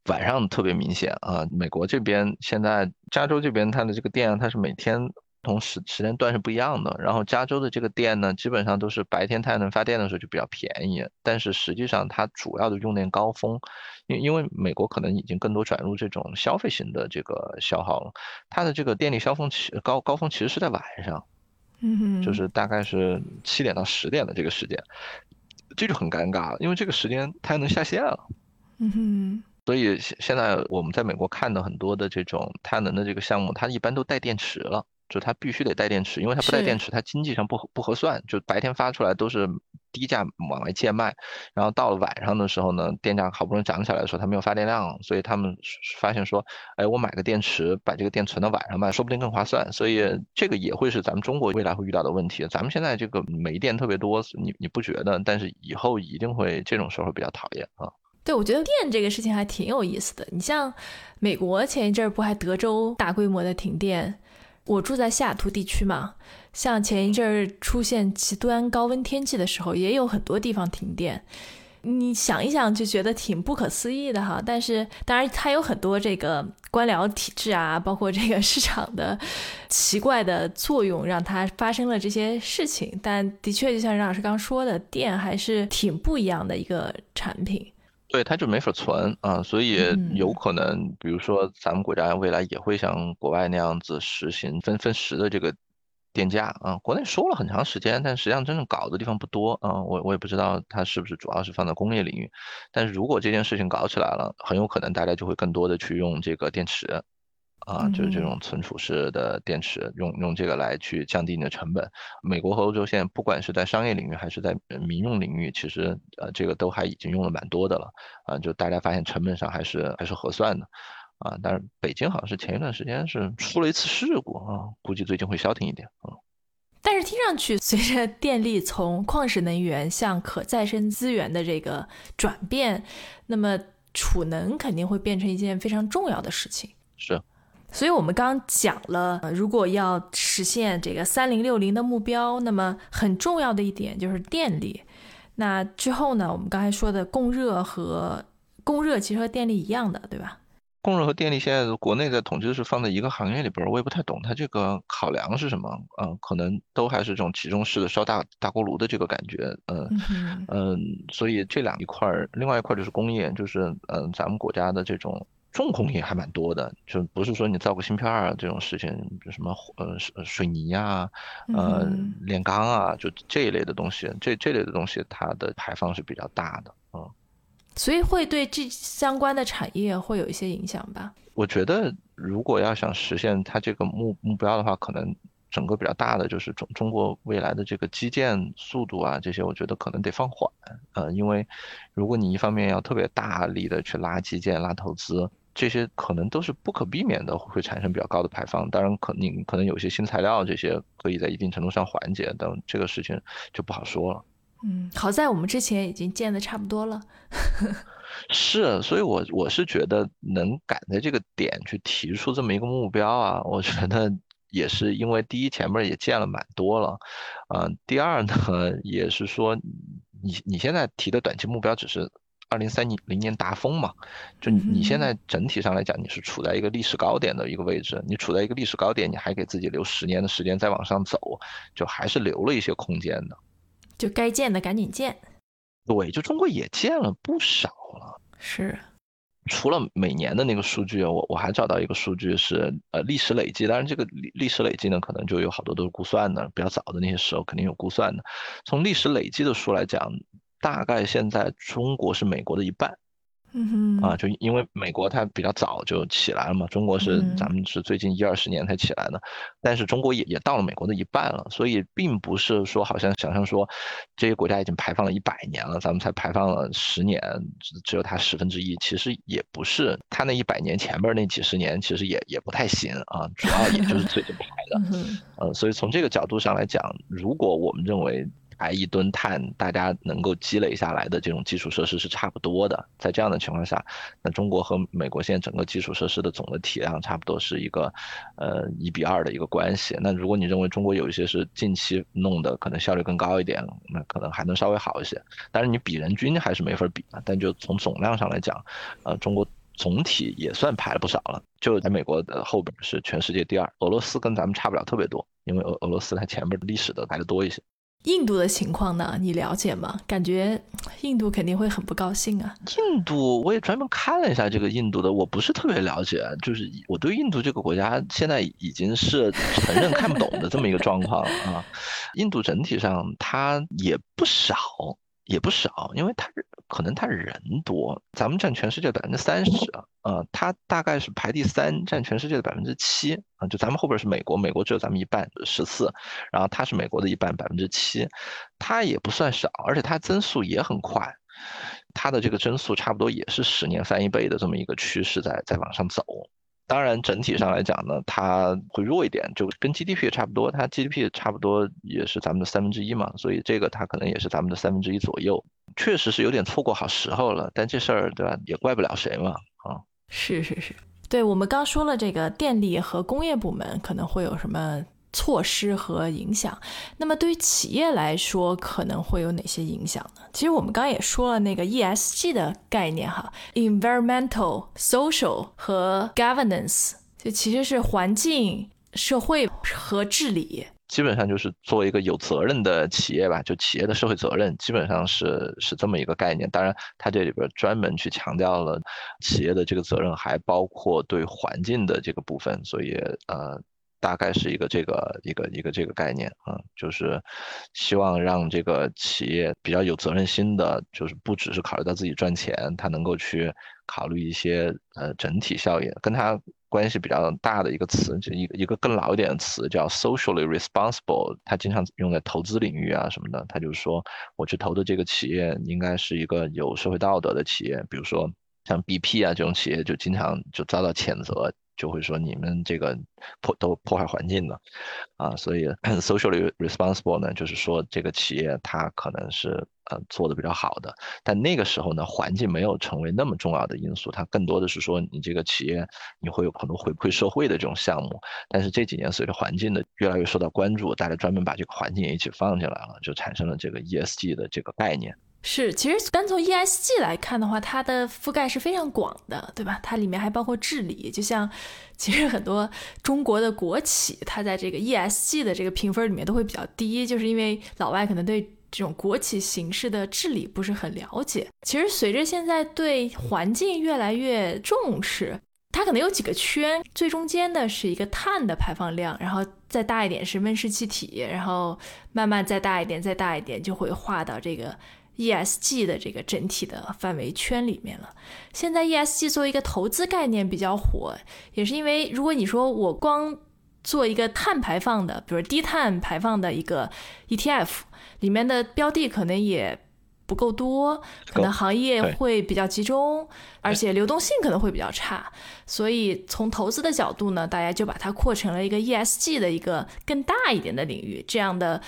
晚上特别明显啊！美国这边现在加州这边它的这个电量，它是每天。同时时间段是不一样的，然后加州的这个电呢，基本上都是白天太阳能发电的时候就比较便宜，但是实际上它主要的用电高峰，因因为美国可能已经更多转入这种消费型的这个消耗了，它的这个电力消峰期高高峰其实是在晚上，嗯，就是大概是七点到十点的这个时间，这就很尴尬了，因为这个时间太阳能下线了，嗯哼，所以现现在我们在美国看到很多的这种太阳能的这个项目，它一般都带电池了。就它必须得带电池，因为它不带电池，它经济上不不合算。就白天发出来都是低价往外贱卖，然后到了晚上的时候呢，电价好不容易涨起来的时候，它没有发电量，所以他们发现说，哎，我买个电池，把这个电存到晚上卖，说不定更划算。所以这个也会是咱们中国未来会遇到的问题。咱们现在这个煤电特别多，你你不觉得？但是以后一定会这种时候比较讨厌啊。对，我觉得电这个事情还挺有意思的。你像美国前一阵儿不还德州大规模的停电？我住在西雅图地区嘛，像前一阵儿出现极端高温天气的时候，也有很多地方停电。你想一想就觉得挺不可思议的哈。但是当然它有很多这个官僚体制啊，包括这个市场的奇怪的作用，让它发生了这些事情。但的确，就像任老师刚说的，电还是挺不一样的一个产品。对，它就没法存啊，所以有可能，比如说咱们国家未来也会像国外那样子实行分分时的这个电价啊。国内说了很长时间，但实际上真正搞的地方不多啊。我我也不知道它是不是主要是放在工业领域，但是如果这件事情搞起来了，很有可能大家就会更多的去用这个电池。啊，就是这种存储式的电池，用用这个来去降低你的成本。美国和欧洲现在不管是在商业领域还是在民用领域，其实呃这个都还已经用了蛮多的了。啊，就大家发现成本上还是还是合算的。啊，但是北京好像是前一段时间是出了一次事故啊，估计最近会消停一点啊。但是听上去，随着电力从矿石能源向可再生资源的这个转变，那么储能肯定会变成一件非常重要的事情。是。所以，我们刚讲了，如果要实现这个三零六零的目标，那么很重要的一点就是电力。那之后呢，我们刚才说的供热和供热其实和电力一样的，对吧？供热和电力现在国内的统计是放在一个行业里边，我也不太懂它这个考量是什么。嗯，可能都还是这种集中式的烧大大锅炉的这个感觉。嗯嗯，所以这两一块儿，另外一块就是工业，就是嗯，咱们国家的这种。重工业还蛮多的，就不是说你造个芯片啊这种事情，什么呃水泥啊，呃炼钢啊，就这一类的东西，这这类的东西它的排放是比较大的，嗯。所以会对这相关的产业会有一些影响吧？我觉得，如果要想实现它这个目目标的话，可能整个比较大的就是中中国未来的这个基建速度啊，这些我觉得可能得放缓。呃，因为如果你一方面要特别大力的去拉基建、拉投资，这些可能都是不可避免的会产生比较高的排放。当然，可你可能有些新材料这些可以在一定程度上缓解，但这个事情就不好说了。嗯，好在我们之前已经建的差不多了。是，所以我我是觉得能赶在这个点去提出这么一个目标啊，我觉得也是因为第一前面也建了蛮多了，啊，第二呢也是说你你现在提的短期目标只是二零三零年达峰嘛，就你现在整体上来讲你是处在一个历史高点的一个位置，你处在一个历史高点，你还给自己留十年的时间再往上走，就还是留了一些空间的。就该建的赶紧建，对，就中国也建了不少了。是，除了每年的那个数据，我我还找到一个数据是，呃，历史累计。当然，这个历历史累计呢，可能就有好多都是估算的，比较早的那些时候肯定有估算的。从历史累计的数来讲，大概现在中国是美国的一半。嗯哼啊，就因为美国它比较早就起来了嘛，中国是咱们是最近一二十年才起来的，但是中国也也到了美国的一半了，所以并不是说好像想象说这些国家已经排放了一百年了，咱们才排放了十年，只有它十分之一，其实也不是，它那一百年前面那几十年其实也也不太行啊，主要也就是最近排的，呃，所以从这个角度上来讲，如果我们认为。排一吨碳，大家能够积累下来的这种基础设施是差不多的。在这样的情况下，那中国和美国现在整个基础设施的总的体量差不多是一个，呃，一比二的一个关系。那如果你认为中国有一些是近期弄的，可能效率更高一点，那可能还能稍微好一些。但是你比人均还是没法比啊。但就从总量上来讲，呃，中国总体也算排了不少了。就在美国的后边是全世界第二，俄罗斯跟咱们差不了特别多，因为俄俄罗斯它前面的历史的排的多一些。印度的情况呢？你了解吗？感觉印度肯定会很不高兴啊。印度我也专门看了一下这个印度的，我不是特别了解，就是我对印度这个国家现在已经是承认看不懂的这么一个状况啊。印度整体上它也不少。也不少，因为它可能它人多，咱们占全世界百分之三十啊，它大概是排第三，占全世界的百分之七啊，就咱们后边是美国，美国只有咱们一半十四，然后它是美国的一半百分之七，它也不算少，而且它增速也很快，它的这个增速差不多也是十年翻一倍的这么一个趋势在在往上走。当然，整体上来讲呢，它会弱一点，就跟 GDP 差不多，它 GDP 差不多也是咱们的三分之一嘛，所以这个它可能也是咱们的三分之一左右，确实是有点错过好时候了。但这事儿对吧，也怪不了谁嘛，啊，是是是，对我们刚说了这个电力和工业部门可能会有什么。措施和影响，那么对于企业来说可能会有哪些影响呢？其实我们刚刚也说了那个 ESG 的概念哈，environmental、social 和 governance，这其实是环境、社会和治理。基本上就是做一个有责任的企业吧，就企业的社会责任基本上是是这么一个概念。当然，它这里边专门去强调了企业的这个责任还包括对环境的这个部分，所以呃。大概是一个这个一个一个这个概念啊，就是希望让这个企业比较有责任心的，就是不只是考虑到自己赚钱，他能够去考虑一些呃整体效应。跟他关系比较大的一个词，就一个一个更老一点的词叫 socially responsible，他经常用在投资领域啊什么的。他就是说，我去投的这个企业应该是一个有社会道德的企业，比如说像 BP 啊这种企业就经常就遭到谴责。就会说你们这个破都破坏环境的，啊，所以 socially responsible 呢，就是说这个企业它可能是呃做的比较好的，但那个时候呢，环境没有成为那么重要的因素，它更多的是说你这个企业你会有很多回馈社会的这种项目，但是这几年随着环境的越来越受到关注，大家专门把这个环境也一起放进来了，就产生了这个 ESG 的这个概念。是，其实单从 ESG 来看的话，它的覆盖是非常广的，对吧？它里面还包括治理，就像其实很多中国的国企，它在这个 ESG 的这个评分里面都会比较低，就是因为老外可能对这种国企形式的治理不是很了解。其实随着现在对环境越来越重视，它可能有几个圈，最中间的是一个碳的排放量，然后再大一点是温室气体，然后慢慢再大一点，再大一点就会划到这个。ESG 的这个整体的范围圈里面了。现在 ESG 作为一个投资概念比较火，也是因为如果你说我光做一个碳排放的，比如低碳排放的一个 ETF，里面的标的可能也不够多，可能行业会比较集中，而且流动性可能会比较差。所以从投资的角度呢，大家就把它扩成了一个 ESG 的一个更大一点的领域，这样的。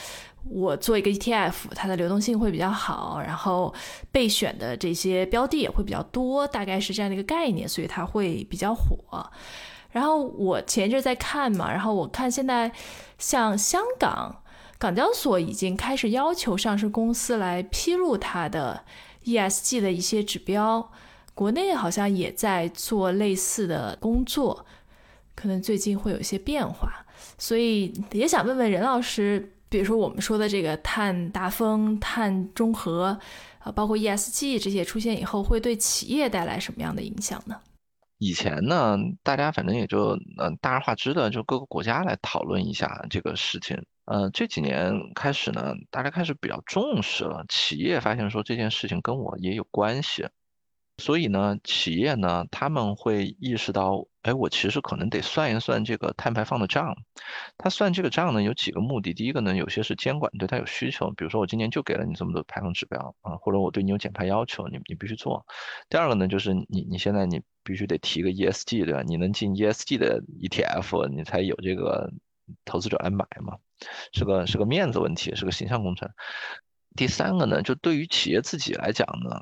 我做一个 ETF，它的流动性会比较好，然后备选的这些标的也会比较多，大概是这样的一个概念，所以它会比较火。然后我前一阵在看嘛，然后我看现在像香港港交所已经开始要求上市公司来披露它的 ESG 的一些指标，国内好像也在做类似的工作，可能最近会有一些变化，所以也想问问任老师。比如说我们说的这个碳达峰、碳中和，啊，包括 ESG 这些出现以后，会对企业带来什么样的影响呢？以前呢，大家反正也就嗯大而化之的，就各个国家来讨论一下这个事情。呃，这几年开始呢，大家开始比较重视了，企业发现说这件事情跟我也有关系。所以呢，企业呢，他们会意识到，哎，我其实可能得算一算这个碳排放的账。他算这个账呢，有几个目的。第一个呢，有些是监管对他有需求，比如说我今年就给了你这么多排放指标啊，或者我对你有减排要求，你你必须做。第二个呢，就是你你现在你必须得提个 ESG，对吧？你能进 ESG 的 ETF，你才有这个投资者来买嘛，是个是个面子问题，是个形象工程。第三个呢，就对于企业自己来讲呢。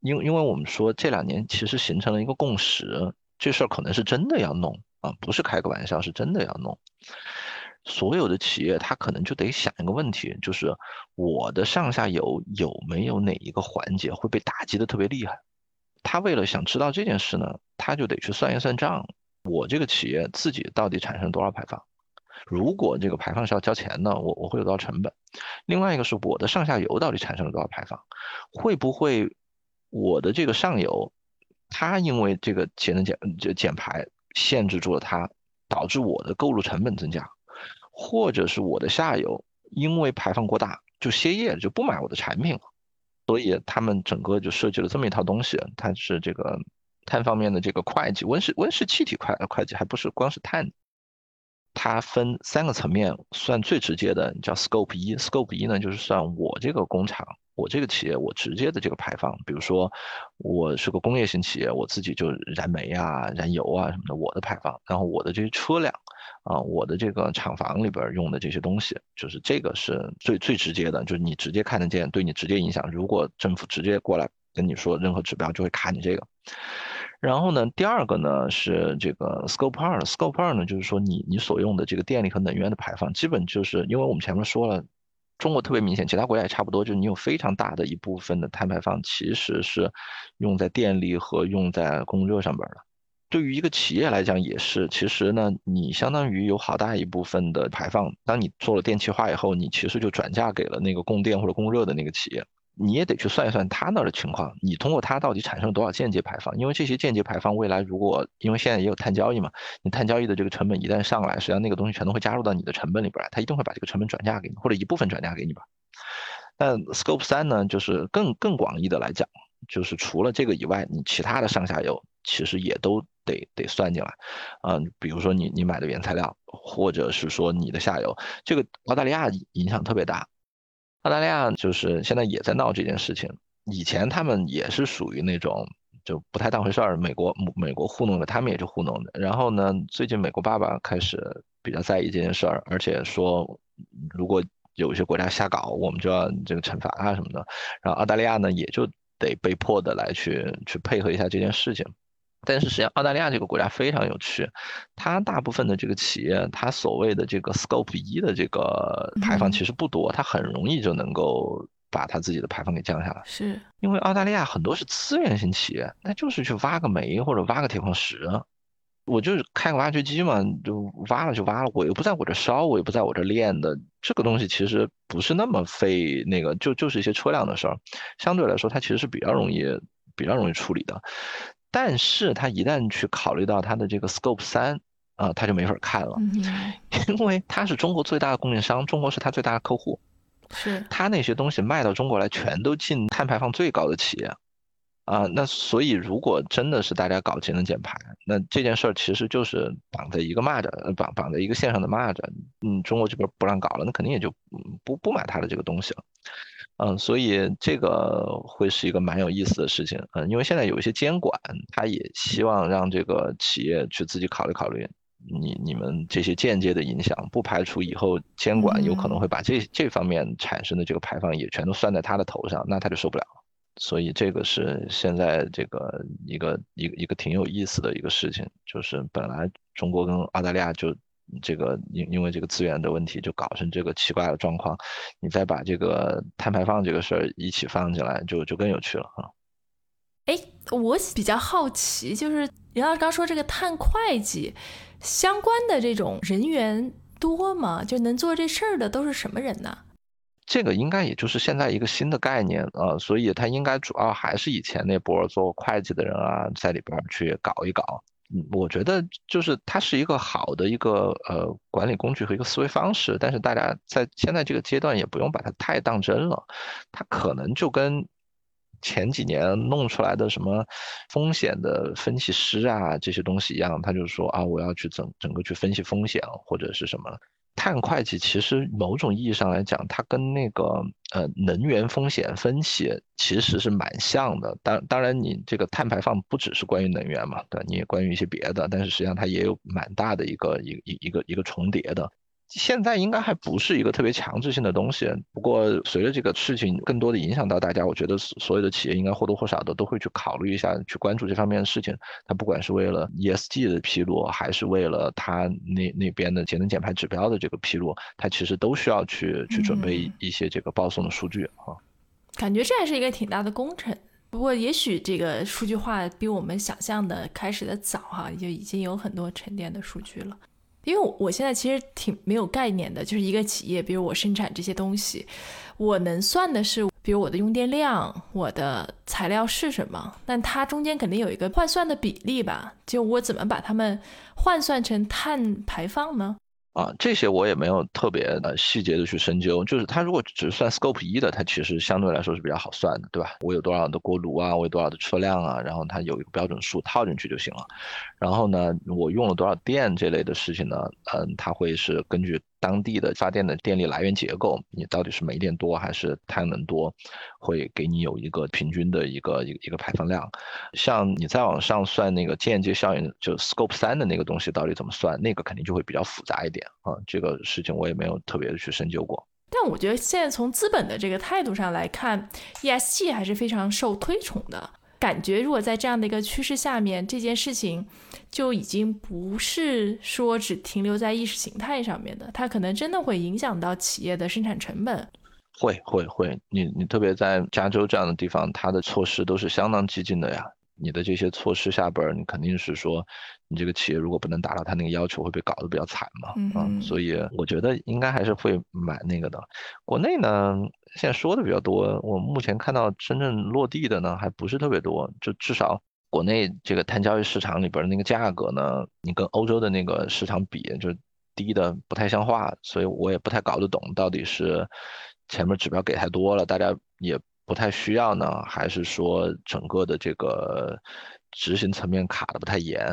因因为我们说这两年其实形成了一个共识，这事儿可能是真的要弄啊，不是开个玩笑，是真的要弄。所有的企业他可能就得想一个问题，就是我的上下游有没有哪一个环节会被打击的特别厉害？他为了想知道这件事呢，他就得去算一算账，我这个企业自己到底产生多少排放？如果这个排放是要交钱的，我我会有多少成本？另外一个是我的上下游到底产生了多少排放？会不会？我的这个上游，它因为这个节能减就减排限制住了它，导致我的购入成本增加，或者是我的下游因为排放过大就歇业了就不买我的产品了，所以他们整个就设计了这么一套东西，它是这个碳方面的这个会计，温室温室气体会会计还不是光是碳，它分三个层面，算最直接的叫 Scope 一，Scope 一呢就是算我这个工厂。我这个企业，我直接的这个排放，比如说我是个工业型企业，我自己就燃煤啊、燃油啊什么的，我的排放，然后我的这些车辆啊，我的这个厂房里边用的这些东西，就是这个是最最直接的，就是你直接看得见，对你直接影响。如果政府直接过来跟你说任何指标，就会卡你这个。然后呢，第二个呢是这个 Scope 二，Scope 二呢就是说你你所用的这个电力和能源的排放，基本就是因为我们前面说了。中国特别明显，其他国家也差不多，就是你有非常大的一部分的碳排放其实是用在电力和用在供热上边的。对于一个企业来讲也是，其实呢，你相当于有好大一部分的排放，当你做了电气化以后，你其实就转嫁给了那个供电或者供热的那个企业。你也得去算一算他那儿的情况，你通过它到底产生了多少间接排放？因为这些间接排放未来如果因为现在也有碳交易嘛，你碳交易的这个成本一旦上来，实际上那个东西全都会加入到你的成本里边来，它一定会把这个成本转嫁给你，或者一部分转嫁给你吧。但 Scope 三呢，就是更更广义的来讲，就是除了这个以外，你其他的上下游其实也都得得算进来。嗯，比如说你你买的原材料，或者是说你的下游，这个澳大利亚影响特别大。澳大利亚就是现在也在闹这件事情，以前他们也是属于那种就不太当回事儿，美国美国糊弄的，他们也就糊弄的。然后呢，最近美国爸爸开始比较在意这件事儿，而且说如果有一些国家瞎搞，我们就要这个惩罚啊什么的。然后澳大利亚呢，也就得被迫的来去去配合一下这件事情。但是实际上，澳大利亚这个国家非常有趣，它大部分的这个企业，它所谓的这个 Scope 一的这个排放其实不多，它很容易就能够把它自己的排放给降下来。是因为澳大利亚很多是资源型企业，那就是去挖个煤或者挖个铁矿石，我就是开个挖掘机嘛，就挖了就挖了，我又不在我这烧，我又不在我这炼的，这个东西其实不是那么费那个，就就是一些车辆的事儿，相对来说它其实是比较容易比较容易处理的。但是他一旦去考虑到他的这个 Scope 三啊，他就没法看了，因为他是中国最大的供应商，中国是他最大的客户，是他那些东西卖到中国来，全都进碳排放最高的企业。啊，那所以如果真的是大家搞节能减排，那这件事儿其实就是绑在一个蚂蚱，绑绑在一个线上的蚂蚱。嗯，中国这边不让搞了，那肯定也就不不买他的这个东西了。嗯，所以这个会是一个蛮有意思的事情。嗯，因为现在有一些监管，他也希望让这个企业去自己考虑考虑你你们这些间接的影响，不排除以后监管有可能会把这这方面产生的这个排放也全都算在他的头上，那他就受不了了。所以这个是现在这个一个一个一个挺有意思的一个事情，就是本来中国跟澳大利亚就这个因因为这个资源的问题就搞成这个奇怪的状况，你再把这个碳排放这个事儿一起放进来，就就更有趣了啊。哎，我比较好奇，就是杨老师刚说这个碳会计相关的这种人员多吗？就能做这事儿的都是什么人呢？这个应该也就是现在一个新的概念啊，所以它应该主要还是以前那波做会计的人啊，在里边去搞一搞。我觉得就是它是一个好的一个呃管理工具和一个思维方式，但是大家在现在这个阶段也不用把它太当真了。它可能就跟前几年弄出来的什么风险的分析师啊这些东西一样，他就说啊，我要去整整个去分析风险或者是什么。碳会计其实某种意义上来讲，它跟那个呃能源风险分析其实是蛮像的。当当然，你这个碳排放不只是关于能源嘛，对，你也关于一些别的，但是实际上它也有蛮大的一个一一一个一个重叠的。现在应该还不是一个特别强制性的东西，不过随着这个事情更多的影响到大家，我觉得所有的企业应该或多或少的都会去考虑一下，去关注这方面的事情。它不管是为了 ESG 的披露，还是为了它那那边的节能减排指标的这个披露，它其实都需要去去准备一些这个报送的数据啊。感觉这还是一个挺大的工程，不过也许这个数据化比我们想象的开始的早哈，就已经有很多沉淀的数据了。因为我现在其实挺没有概念的，就是一个企业，比如我生产这些东西，我能算的是，比如我的用电量，我的材料是什么，但它中间肯定有一个换算的比例吧？就我怎么把它们换算成碳排放呢？啊，这些我也没有特别的细节的去深究。就是它如果只算 scope 一的，它其实相对来说是比较好算的，对吧？我有多少的锅炉啊，我有多少的车辆啊，然后它有一个标准数套进去就行了。然后呢，我用了多少电这类的事情呢？嗯，它会是根据。当地的发电的电力来源结构，你到底是煤电多还是太阳能多，会给你有一个平均的一个一个一个排放量。像你再往上算那个间接效应，就 Scope 三的那个东西到底怎么算，那个肯定就会比较复杂一点啊。这个事情我也没有特别的去深究过。但我觉得现在从资本的这个态度上来看，ESG 还是非常受推崇的。感觉如果在这样的一个趋势下面，这件事情就已经不是说只停留在意识形态上面的，它可能真的会影响到企业的生产成本。会会会，你你特别在加州这样的地方，它的措施都是相当激进的呀。你的这些措施下边，你肯定是说，你这个企业如果不能达到他那个要求，会被搞得比较惨嘛。嗯，所以我觉得应该还是会买那个的。国内呢？现在说的比较多，我目前看到真正落地的呢，还不是特别多。就至少国内这个碳交易市场里边的那个价格呢，你跟欧洲的那个市场比，就低的不太像话。所以我也不太搞得懂，到底是前面指标给太多了，大家也不太需要呢，还是说整个的这个执行层面卡的不太严？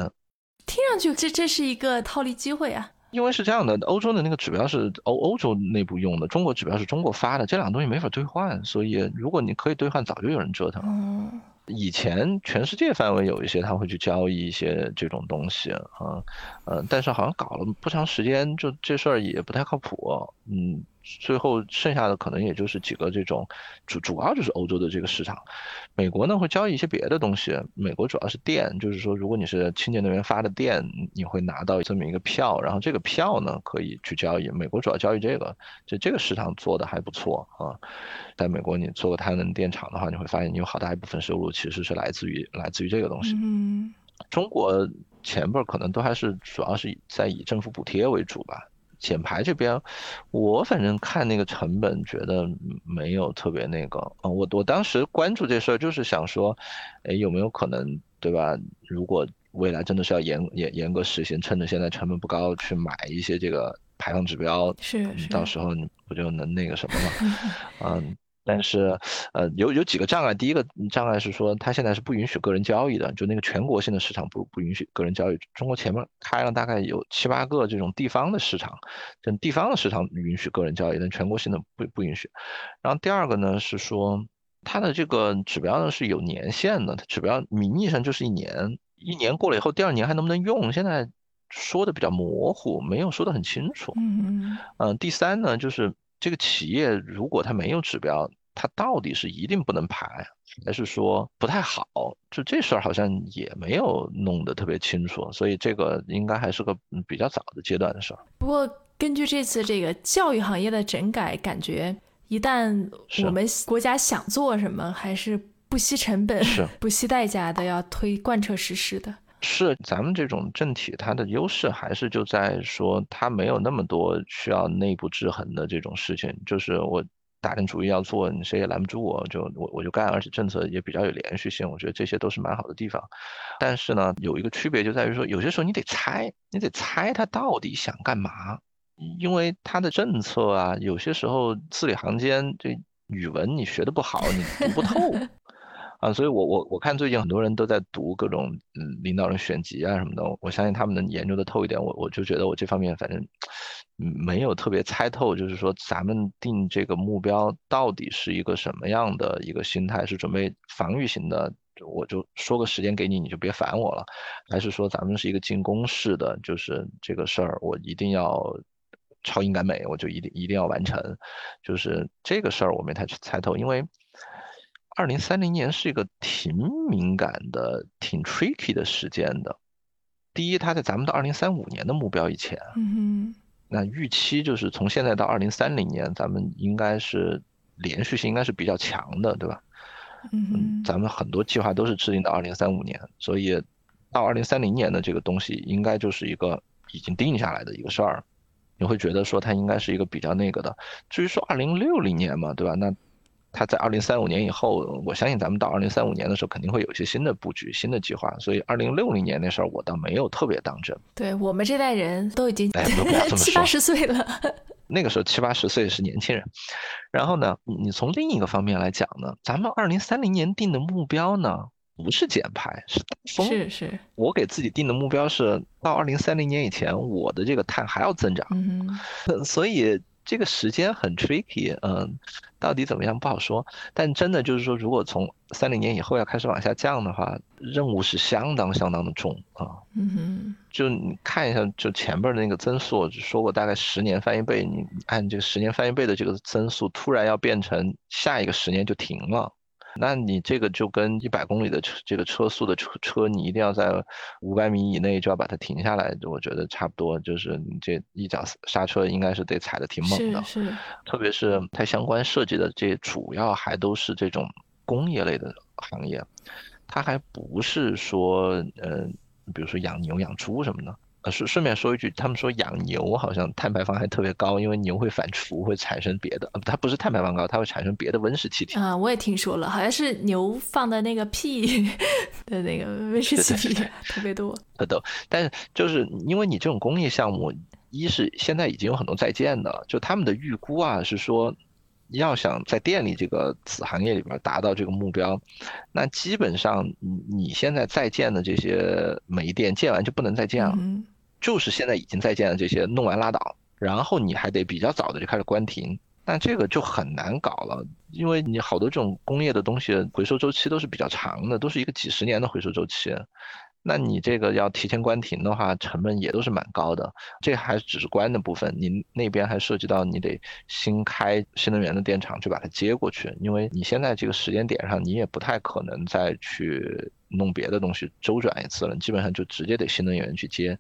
听上去这这是一个套利机会啊。因为是这样的，欧洲的那个指标是欧欧洲内部用的，中国指标是中国发的，这两个东西没法兑换，所以如果你可以兑换，早就有人折腾了。以前全世界范围有一些他会去交易一些这种东西啊，呃，但是好像搞了不长时间，就这事儿也不太靠谱，嗯。最后剩下的可能也就是几个这种主主要就是欧洲的这个市场，美国呢会交易一些别的东西。美国主要是电，就是说如果你是清洁能源发的电，你会拿到这么一个票，然后这个票呢可以去交易。美国主要交易这个，就这个市场做的还不错啊。在美国你做个太阳能电厂的话，你会发现你有好大一部分收入其实是来自于来自于这个东西。嗯，中国前边可能都还是主要是在以政府补贴为主吧。减排这边，我反正看那个成本，觉得没有特别那个啊。我我当时关注这事儿，就是想说，哎，有没有可能，对吧？如果未来真的是要严严严格实行，趁着现在成本不高，去买一些这个排放指标，是是，到时候你不就能那个什么吗？嗯。但是，呃，有有几个障碍。第一个障碍是说，它现在是不允许个人交易的，就那个全国性的市场不不允许个人交易。中国前面开了大概有七八个这种地方的市场，这地方的市场允许个人交易，但全国性的不不允许。然后第二个呢是说，它的这个指标呢是有年限的，它指标名义上就是一年，一年过了以后，第二年还能不能用？现在说的比较模糊，没有说的很清楚。嗯嗯。第三呢，就是这个企业如果它没有指标。它到底是一定不能排，还是说不太好？就这事儿好像也没有弄得特别清楚，所以这个应该还是个比较早的阶段的事儿。不过根据这次这个教育行业的整改，感觉一旦我们国家想做什么，还是不惜成本、不惜代价的要推贯彻实施的。是咱们这种政体，它的优势还是就在说它没有那么多需要内部制衡的这种事情，就是我。大定主意要做，你谁也拦不住我，就我我就干，而且政策也比较有连续性，我觉得这些都是蛮好的地方。但是呢，有一个区别就在于说，有些时候你得猜，你得猜他到底想干嘛，因为他的政策啊，有些时候字里行间这语文你学的不好，你读不透。啊，所以我我我看最近很多人都在读各种嗯领导人选集啊什么的，我相信他们能研究的透一点。我我就觉得我这方面反正没有特别猜透，就是说咱们定这个目标到底是一个什么样的一个心态，是准备防御型的，我就说个时间给你，你就别烦我了，还是说咱们是一个进攻式的，就是这个事儿我一定要超英赶美，我就一定一定要完成，就是这个事儿我没太去猜透，因为。二零三零年是一个挺敏感的、挺 tricky 的时间的。第一，它在咱们到二零三五年的目标以前，嗯那预期就是从现在到二零三零年，咱们应该是连续性应该是比较强的，对吧？嗯咱们很多计划都是制定到二零三五年，所以到二零三零年的这个东西，应该就是一个已经定下来的一个事儿。你会觉得说它应该是一个比较那个的。至于说二零六零年嘛，对吧？那他在二零三五年以后，我相信咱们到二零三五年的时候，肯定会有一些新的布局、新的计划。所以二零六零年那事儿，我倒没有特别当真。对我们这代人都已经七八十岁了，那个时候七八十岁是年轻人。然后呢，你从另一个方面来讲呢，咱们二零三零年定的目标呢，不是减排，是大风。是是，我给自己定的目标是到二零三零年以前，我的这个碳还要增长。嗯，所以。这个时间很 tricky，嗯，到底怎么样不好说。但真的就是说，如果从三零年以后要开始往下降的话，任务是相当相当的重啊。嗯哼，就你看一下，就前边的那个增速，说过大概十年翻一倍，你按这个十年翻一倍的这个增速，突然要变成下一个十年就停了。那你这个就跟一百公里的车，这个车速的车车，你一定要在五百米以内就要把它停下来，我觉得差不多，就是你这一脚刹车应该是得踩的挺猛的，是是，特别是它相关设计的这主要还都是这种工业类的行业，它还不是说，呃，比如说养牛养猪什么的。呃，顺顺便说一句，他们说养牛好像碳排放还特别高，因为牛会反刍，会产生别的，呃，它不是碳排放高，它会产生别的温室气体。啊，我也听说了，好像是牛放的那个屁 的那个温室气体特别多。呃，都，但是就是因为你这种工业项目，一是现在已经有很多在建的，就他们的预估啊是说。要想在电力这个子行业里边达到这个目标，那基本上你你现在在建的这些煤电建完就不能再建了，就是现在已经在建的这些弄完拉倒，然后你还得比较早的就开始关停，那这个就很难搞了，因为你好多这种工业的东西回收周期都是比较长的，都是一个几十年的回收周期。那你这个要提前关停的话，成本也都是蛮高的。这还只是关的部分，你那边还涉及到你得新开新能源的电厂去把它接过去，因为你现在这个时间点上，你也不太可能再去弄别的东西周转一次了，基本上就直接得新能源去接，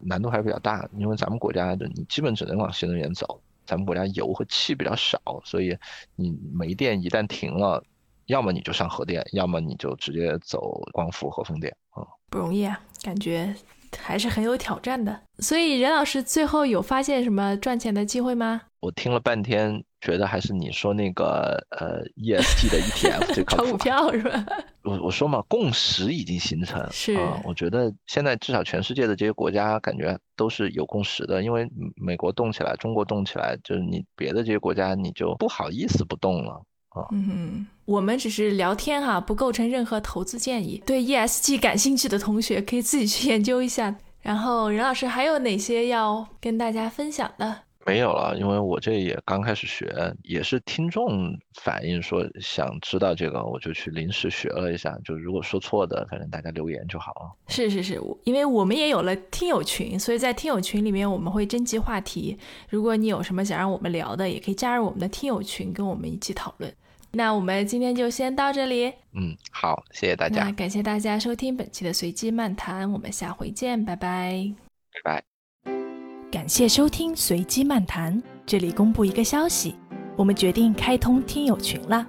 难度还是比较大。因为咱们国家的你基本只能往新能源走，咱们国家油和气比较少，所以你煤电一旦停了，要么你就上核电，要么你就直接走光伏和风电啊。不容易啊，感觉还是很有挑战的。所以任老师最后有发现什么赚钱的机会吗？我听了半天，觉得还是你说那个呃 ESG 的 ETF 最靠谱炒股。票是吧？我我说嘛，共识已经形成，是啊，我觉得现在至少全世界的这些国家感觉都是有共识的，因为嗯美国动起来，中国动起来，就是你别的这些国家你就不好意思不动了。嗯哼，我们只是聊天哈，不构成任何投资建议。对 ESG 感兴趣的同学可以自己去研究一下。然后任老师还有哪些要跟大家分享的？没有了，因为我这也刚开始学，也是听众反映说想知道这个，我就去临时学了一下。就如果说错的，反正大家留言就好了。是是是，因为我们也有了听友群，所以在听友群里面我们会征集话题。如果你有什么想让我们聊的，也可以加入我们的听友群，跟我们一起讨论。那我们今天就先到这里，嗯，好，谢谢大那家，感谢大家收听本期的随机漫谈，我们下回见，拜拜。拜拜。感谢收听随机漫谈。这里公布一个消息，我们决定开通听友群了。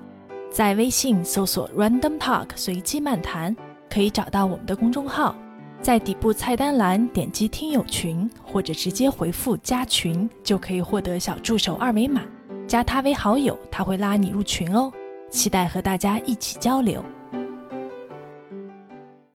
在微信搜索 “Random Talk” 随机漫谈，可以找到我们的公众号，在底部菜单栏点击听友群，或者直接回复加群，就可以获得小助手二维码，加他为好友，他会拉你入群哦。期待和大家一起交流。